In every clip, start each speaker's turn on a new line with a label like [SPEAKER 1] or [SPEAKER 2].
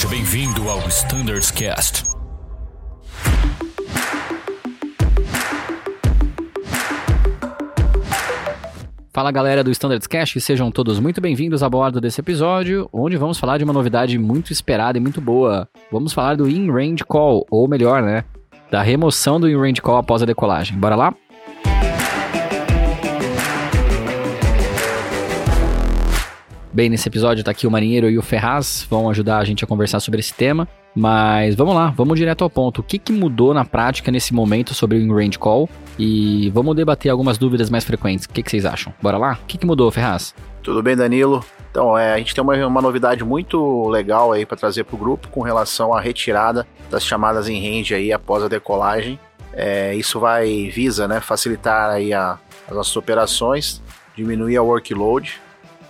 [SPEAKER 1] Seja bem-vindo ao Standards Cast.
[SPEAKER 2] Fala galera do Standards Cast, sejam todos muito bem-vindos a bordo desse episódio, onde vamos falar de uma novidade muito esperada e muito boa. Vamos falar do In-Range Call, ou melhor, né, da remoção do In-Range Call após a decolagem. Bora lá? Bem, nesse episódio tá aqui o Marinheiro e o Ferraz, vão ajudar a gente a conversar sobre esse tema. Mas vamos lá, vamos direto ao ponto. O que, que mudou na prática nesse momento sobre o in-range call? E vamos debater algumas dúvidas mais frequentes. O que, que vocês acham? Bora lá? O que, que mudou, Ferraz?
[SPEAKER 3] Tudo bem, Danilo? Então, é, a gente tem uma, uma novidade muito legal aí para trazer para o grupo com relação à retirada das chamadas em range aí após a decolagem. É, isso vai visa, né, facilitar aí a, as nossas operações, diminuir a workload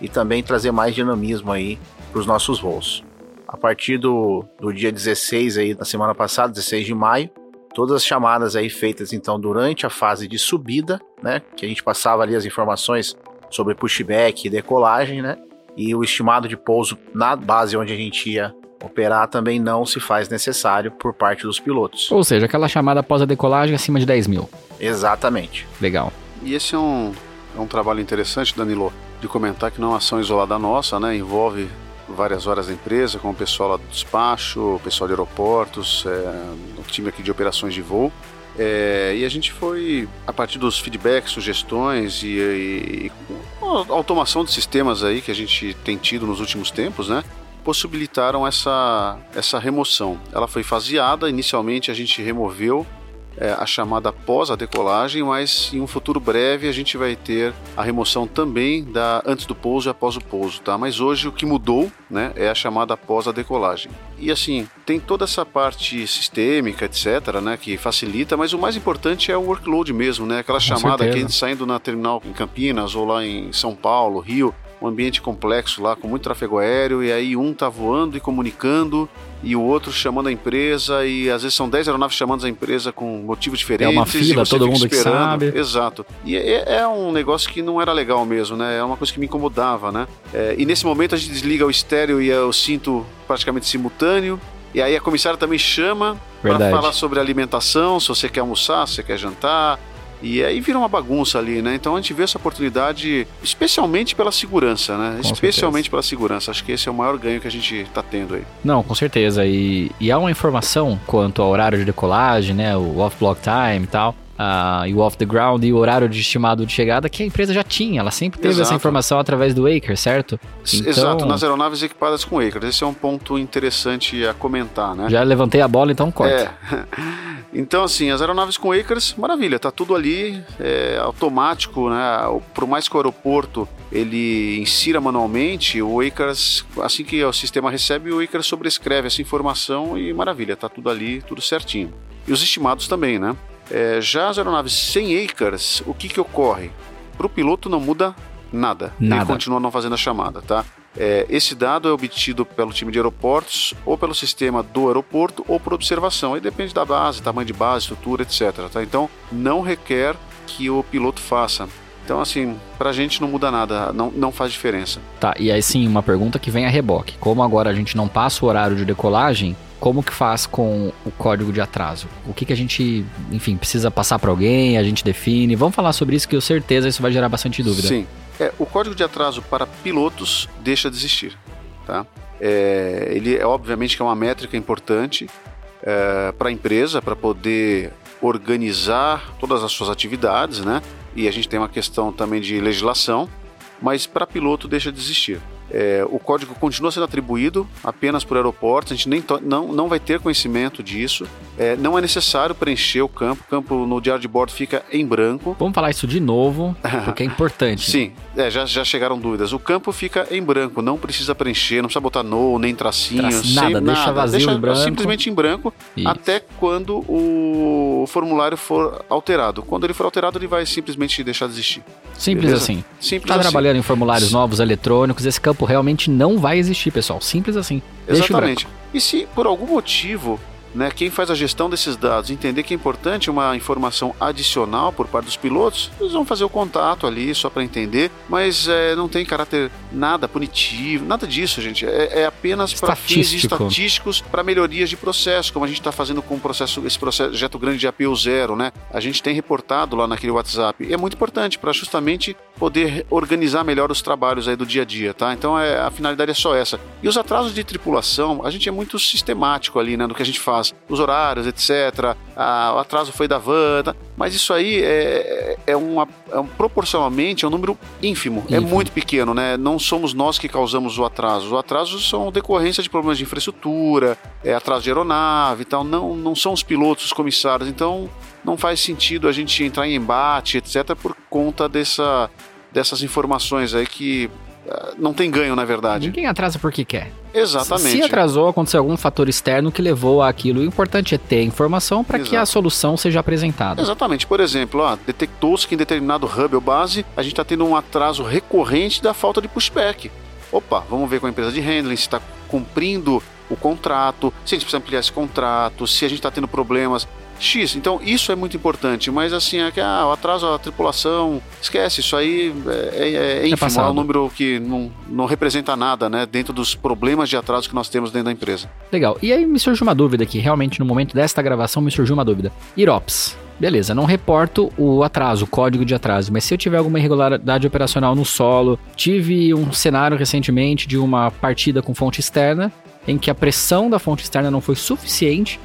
[SPEAKER 3] e também trazer mais dinamismo aí para os nossos voos. A partir do, do dia 16 aí da semana passada, 16 de maio, todas as chamadas aí feitas então durante a fase de subida, né, que a gente passava ali as informações sobre pushback e decolagem, né, e o estimado de pouso na base onde a gente ia operar também não se faz necessário por parte dos pilotos.
[SPEAKER 2] Ou seja, aquela chamada após a decolagem acima de 10 mil.
[SPEAKER 3] Exatamente.
[SPEAKER 2] Legal.
[SPEAKER 4] E esse é um, é um trabalho interessante, Danilo, de comentar que não é uma ação isolada nossa, né? Envolve várias horas da empresa, com o pessoal lá do despacho, o pessoal de aeroportos, é, o time aqui de operações de voo. É, e a gente foi, a partir dos feedbacks, sugestões e, e, e automação de sistemas aí que a gente tem tido nos últimos tempos, né? Possibilitaram essa, essa remoção. Ela foi faseada, inicialmente a gente removeu é, a chamada pós a decolagem, mas em um futuro breve a gente vai ter a remoção também da antes do pouso e após o pouso, tá? Mas hoje o que mudou, né, é a chamada pós a decolagem. E assim, tem toda essa parte sistêmica, etc, né, que facilita, mas o mais importante é o workload mesmo, né? Aquela
[SPEAKER 2] Com
[SPEAKER 4] chamada
[SPEAKER 2] certeza.
[SPEAKER 4] que a gente saindo na terminal em Campinas ou lá em São Paulo, Rio, um ambiente complexo lá com muito tráfego aéreo e aí um tá voando e comunicando e o outro chamando a empresa e às vezes são 10 aeronaves chamando a empresa com motivos diferentes.
[SPEAKER 2] uma fila, todo mundo
[SPEAKER 4] esperando.
[SPEAKER 2] sabe.
[SPEAKER 4] Exato. E é, é um negócio que não era legal mesmo, né? É uma coisa que me incomodava, né? É, e nesse momento a gente desliga o estéreo e o cinto praticamente simultâneo. E aí a comissária também chama para falar sobre alimentação, se você quer almoçar, se você quer jantar. E aí vira uma bagunça ali, né? Então a gente vê essa oportunidade, especialmente pela segurança, né?
[SPEAKER 2] Com
[SPEAKER 4] especialmente pela segurança. Acho que esse é o maior ganho que a gente tá tendo aí.
[SPEAKER 2] Não, com certeza. E, e há uma informação quanto ao horário de decolagem, né? O off-block time e tal. Ah, e o off the ground e o horário de estimado de chegada que a empresa já tinha. Ela sempre teve essa
[SPEAKER 4] Exato.
[SPEAKER 2] informação através do Acre, certo? Então-
[SPEAKER 4] Exato, nas aeronaves equipadas com Acres. Esse é um ponto interessante a comentar, né?
[SPEAKER 2] Já levantei a bola, então corta.
[SPEAKER 4] É. Então, assim, as aeronaves com Acres, maravilha, tá tudo ali, é automático, né? O- Por mais que o aeroporto ele insira manualmente, o Acres, assim que o sistema recebe, o Acres sobrescreve essa informação e maravilha, tá tudo ali, tudo certinho. E os estimados também, né? É, já as aeronaves sem Acres, o que que ocorre? Para o piloto não muda nada.
[SPEAKER 2] Nada.
[SPEAKER 4] Ele continua não fazendo a chamada, tá? É, esse dado é obtido pelo time de aeroportos, ou pelo sistema do aeroporto, ou por observação. Aí depende da base, tamanho de base, estrutura, etc. Tá? Então, não requer que o piloto faça. Então, assim, pra gente não muda nada, não, não faz diferença.
[SPEAKER 2] Tá, e aí sim, uma pergunta que vem a reboque. Como agora a gente não passa o horário de decolagem, como que faz com o código de atraso? O que que a gente, enfim, precisa passar para alguém, a gente define? Vamos falar sobre isso que eu certeza isso vai gerar bastante dúvida.
[SPEAKER 4] Sim. É, o código de atraso para pilotos deixa de existir. Tá? É, ele é obviamente que é uma métrica importante é, para a empresa para poder organizar todas as suas atividades, né? E a gente tem uma questão também de legislação, mas para piloto deixa de existir. É, o código continua sendo atribuído apenas por aeroportos, a gente nem não, não vai ter conhecimento disso. É, não é necessário preencher o campo, o campo no diário de bordo fica em branco.
[SPEAKER 2] Vamos falar isso de novo, porque é importante.
[SPEAKER 4] Sim, é, já, já chegaram dúvidas. O campo fica em branco, não precisa preencher, não precisa botar no, nem tracinhos.
[SPEAKER 2] Traço- nada,
[SPEAKER 4] sem
[SPEAKER 2] deixa vazio
[SPEAKER 4] deixa
[SPEAKER 2] em branco.
[SPEAKER 4] simplesmente em branco,
[SPEAKER 2] Isso.
[SPEAKER 4] até quando o formulário for alterado. Quando ele for alterado, ele vai simplesmente deixar de existir.
[SPEAKER 2] Simples
[SPEAKER 4] Beleza?
[SPEAKER 2] assim.
[SPEAKER 4] Simples
[SPEAKER 2] Tá
[SPEAKER 4] assim.
[SPEAKER 2] trabalhando em formulários novos, eletrônicos, esse campo realmente não vai existir, pessoal. Simples assim. Deixa
[SPEAKER 4] Exatamente. E se por algum motivo né, quem faz a gestão desses dados entender que é importante uma informação adicional por parte dos pilotos, eles vão fazer o contato ali só para entender, mas é, não tem caráter nada punitivo, nada disso, gente. É, é apenas para fins estatísticos, para melhorias de processo, como a gente está fazendo com o processo, esse projeto grande de APU zero, né? A gente tem reportado lá naquele WhatsApp. E é muito importante para justamente poder organizar melhor os trabalhos aí do dia a dia, tá? Então é, a finalidade é só essa. E os atrasos de tripulação, a gente é muito sistemático ali, né, no que a gente faz, os horários, etc. Ah, o atraso foi da van, tá? mas isso aí é, é, uma, é um, proporcionalmente é um número ínfimo, é ínfimo, é muito pequeno, né? Não somos nós que causamos o atraso. Os atrasos são decorrência de problemas de infraestrutura, é atraso de aeronave e tal. Não, não são os pilotos, os comissários. Então não faz sentido a gente entrar em embate, etc., por conta dessa, dessas informações aí que não tem ganho, na verdade.
[SPEAKER 2] Ninguém atrasa porque quer.
[SPEAKER 4] Exatamente.
[SPEAKER 2] Se atrasou, aconteceu algum fator externo que levou àquilo. O importante é ter informação para que a solução seja apresentada.
[SPEAKER 4] Exatamente. Por exemplo, detectou-se que em determinado hub ou base a gente está tendo um atraso recorrente da falta de pushback. Opa, vamos ver com a empresa de handling se está cumprindo o contrato, se a gente precisa ampliar esse contrato, se a gente está tendo problemas X. Então isso é muito importante, mas assim, é que ah, o atraso da tripulação, esquece, isso aí é, é, é, é ínfimo, é, é um número que não, não representa nada, né, dentro dos problemas de atraso que nós temos dentro da empresa.
[SPEAKER 2] Legal. E aí me surgiu uma dúvida aqui, realmente no momento desta gravação me surgiu uma dúvida. IROPS, beleza, não reporto o atraso, o código de atraso, mas se eu tiver alguma irregularidade operacional no solo, tive um cenário recentemente de uma partida com fonte externa, em que a pressão da fonte externa não foi suficiente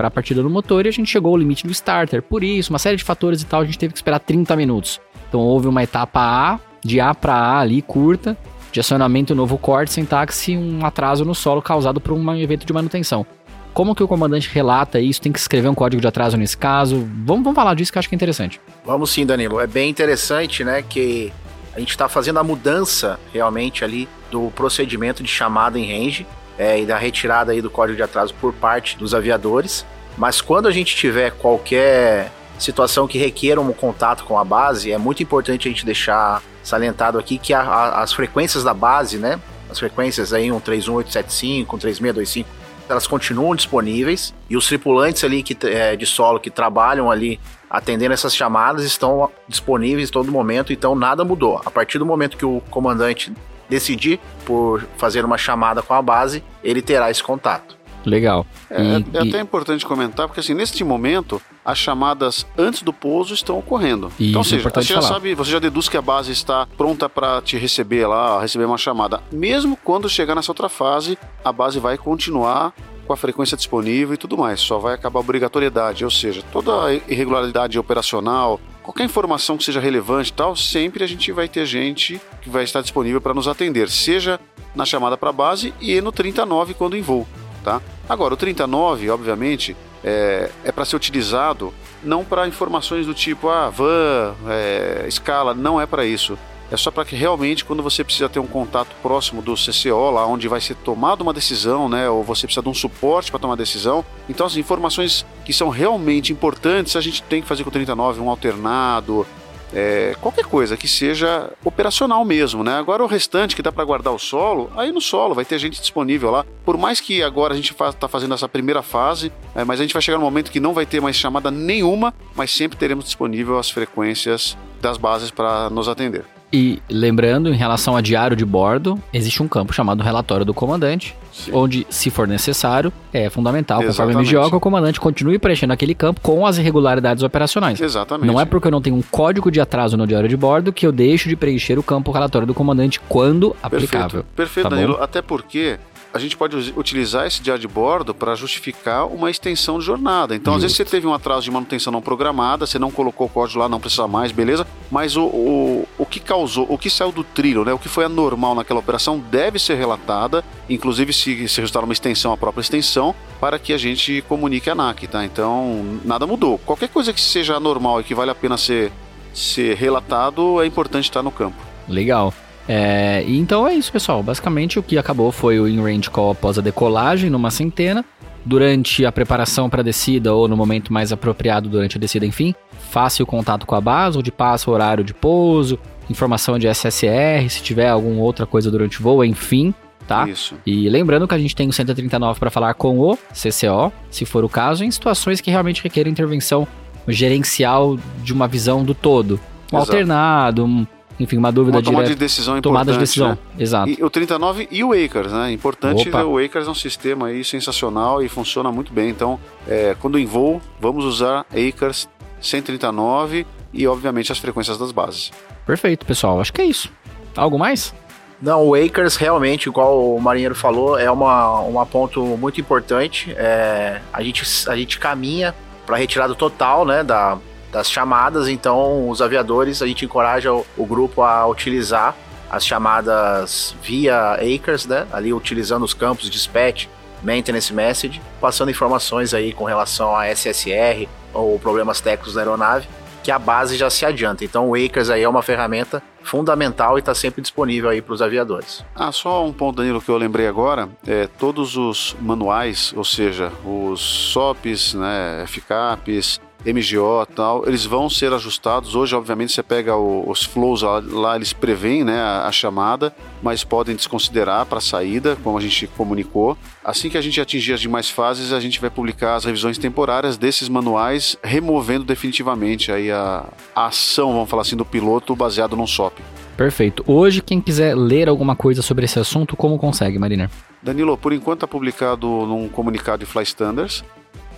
[SPEAKER 2] para a partida do motor e a gente chegou ao limite do starter. Por isso, uma série de fatores e tal, a gente teve que esperar 30 minutos. Então houve uma etapa A, de A para A ali, curta, de acionamento novo corte, sintaxe um atraso no solo causado por um evento de manutenção. Como que o comandante relata isso? Tem que escrever um código de atraso nesse caso? Vamos, vamos falar disso que eu acho que é interessante.
[SPEAKER 3] Vamos sim, Danilo. É bem interessante, né, que a gente está fazendo a mudança realmente ali do procedimento de chamada em range é, e da retirada aí do código de atraso por parte dos aviadores. Mas quando a gente tiver qualquer situação que requer um contato com a base, é muito importante a gente deixar salientado aqui que a, a, as frequências da base, né? As frequências aí 131875, 13625, elas continuam disponíveis e os tripulantes ali que, é, de solo que trabalham ali atendendo essas chamadas estão disponíveis todo momento, então nada mudou. A partir do momento que o comandante decidir por fazer uma chamada com a base, ele terá esse contato.
[SPEAKER 2] Legal.
[SPEAKER 4] É, e, é, até importante comentar, porque assim, neste momento, as chamadas antes do pouso estão ocorrendo.
[SPEAKER 2] Isso,
[SPEAKER 4] então, ou
[SPEAKER 2] seja,
[SPEAKER 4] você
[SPEAKER 2] já
[SPEAKER 4] sabe, você já deduz que a base está pronta para te receber lá, receber uma chamada. Mesmo quando chegar nessa outra fase, a base vai continuar com a frequência disponível e tudo mais. Só vai acabar a obrigatoriedade, ou seja, toda a irregularidade operacional, qualquer informação que seja relevante e tal, sempre a gente vai ter gente que vai estar disponível para nos atender, seja na chamada para base e no 39 quando em voo, tá? Agora, o 39, obviamente, é, é para ser utilizado não para informações do tipo, ah, van, é, escala, não é para isso é só para que realmente, quando você precisa ter um contato próximo do CCO, lá onde vai ser tomada uma decisão, né, ou você precisa de um suporte para tomar decisão, então as informações que são realmente importantes, a gente tem que fazer com o 39 um alternado, é, qualquer coisa que seja operacional mesmo, né? Agora o restante que dá para guardar o solo, aí no solo vai ter gente disponível lá. Por mais que agora a gente está fazendo essa primeira fase, é, mas a gente vai chegar no momento que não vai ter mais chamada nenhuma, mas sempre teremos disponível as frequências das bases para nos atender.
[SPEAKER 2] E lembrando, em relação a diário de bordo, existe um campo chamado relatório do comandante, Sim. onde, se for necessário, é fundamental, Exatamente. conforme a MGO, que o comandante continue preenchendo aquele campo com as irregularidades operacionais.
[SPEAKER 4] Exatamente.
[SPEAKER 2] Não é porque eu não tenho um código de atraso no diário de bordo que eu deixo de preencher o campo relatório do comandante quando aplicável.
[SPEAKER 4] Perfeito, Perfeito tá Danilo. Até porque a gente pode utilizar esse diário de bordo para justificar uma extensão de jornada. Então, Justo. às vezes você teve um atraso de manutenção não programada, você não colocou o código lá, não precisa mais, beleza? Mas o, o, o que causou, o que saiu do trilho, né? O que foi anormal naquela operação deve ser relatada, inclusive se, se resultar uma extensão, a própria extensão, para que a gente comunique a ANAC, tá? Então, nada mudou. Qualquer coisa que seja anormal e que vale a pena ser, ser relatado, é importante estar no campo.
[SPEAKER 2] Legal. É, então é isso, pessoal. Basicamente o que acabou foi o in-range call após a decolagem numa centena. Durante a preparação para a descida ou no momento mais apropriado durante a descida, enfim, faça o contato com a base, onde passa o horário de pouso, informação de SSR, se tiver alguma outra coisa durante o voo, enfim. tá?
[SPEAKER 4] Isso.
[SPEAKER 2] E lembrando que a gente tem o 139 para falar com o CCO, se for o caso, em situações que realmente requerem intervenção gerencial de uma visão do todo. Um
[SPEAKER 4] Exato.
[SPEAKER 2] alternado, um, enfim, uma dúvida
[SPEAKER 4] Uma tomada
[SPEAKER 2] direta.
[SPEAKER 4] de decisão importante.
[SPEAKER 2] Tomada de decisão,
[SPEAKER 4] né?
[SPEAKER 2] exato.
[SPEAKER 4] E o 39 e o Acres, né? Importante,
[SPEAKER 2] Opa.
[SPEAKER 4] o Acres é um sistema aí sensacional e funciona muito bem. Então, é, quando em voo, vamos usar Acres 139 e, obviamente, as frequências das bases.
[SPEAKER 2] Perfeito, pessoal. Acho que é isso. Algo mais?
[SPEAKER 3] Não, o Acres realmente, igual o marinheiro falou, é uma, uma ponto muito importante. É, a, gente, a gente caminha para retirada total né, da, das chamadas, então os aviadores, a gente encoraja o, o grupo a utilizar as chamadas via Acres, né, ali utilizando os campos dispatch, maintenance message, passando informações aí com relação a SSR ou problemas técnicos da aeronave, que a base já se adianta. Então o Acres aí é uma ferramenta fundamental e está sempre disponível aí para os aviadores.
[SPEAKER 4] Ah, só um ponto, Danilo, que eu lembrei agora. É, todos os manuais, ou seja, os SOPs, né, FCAPs, MGO e tal, eles vão ser ajustados. Hoje, obviamente, você pega o- os flows lá, lá, eles preveem né, a, a chamada, mas podem desconsiderar para a saída, como a gente comunicou. Assim que a gente atingir as demais fases, a gente vai publicar as revisões temporárias desses manuais, removendo definitivamente aí a, a ação, vamos falar assim, do piloto baseado num SOP.
[SPEAKER 2] Perfeito. Hoje, quem quiser ler alguma coisa sobre esse assunto, como consegue, Mariner?
[SPEAKER 4] Danilo, por enquanto está publicado num comunicado de Fly Standards.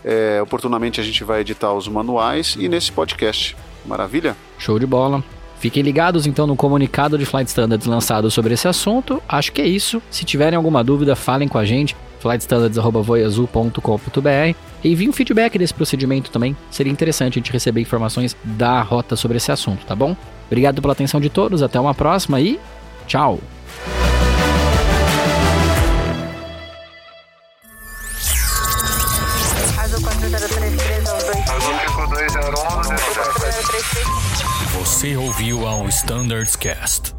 [SPEAKER 4] É, oportunamente a gente vai editar os manuais e nesse podcast. Maravilha?
[SPEAKER 2] Show de bola. Fiquem ligados então no comunicado de Flight Standards lançado sobre esse assunto. Acho que é isso. Se tiverem alguma dúvida, falem com a gente. flightstandards.voiazul.com.br e enviem um feedback desse procedimento também. Seria interessante a gente receber informações da rota sobre esse assunto, tá bom? Obrigado pela atenção de todos, até uma próxima e tchau!
[SPEAKER 1] Ouviu ao Standards Cast.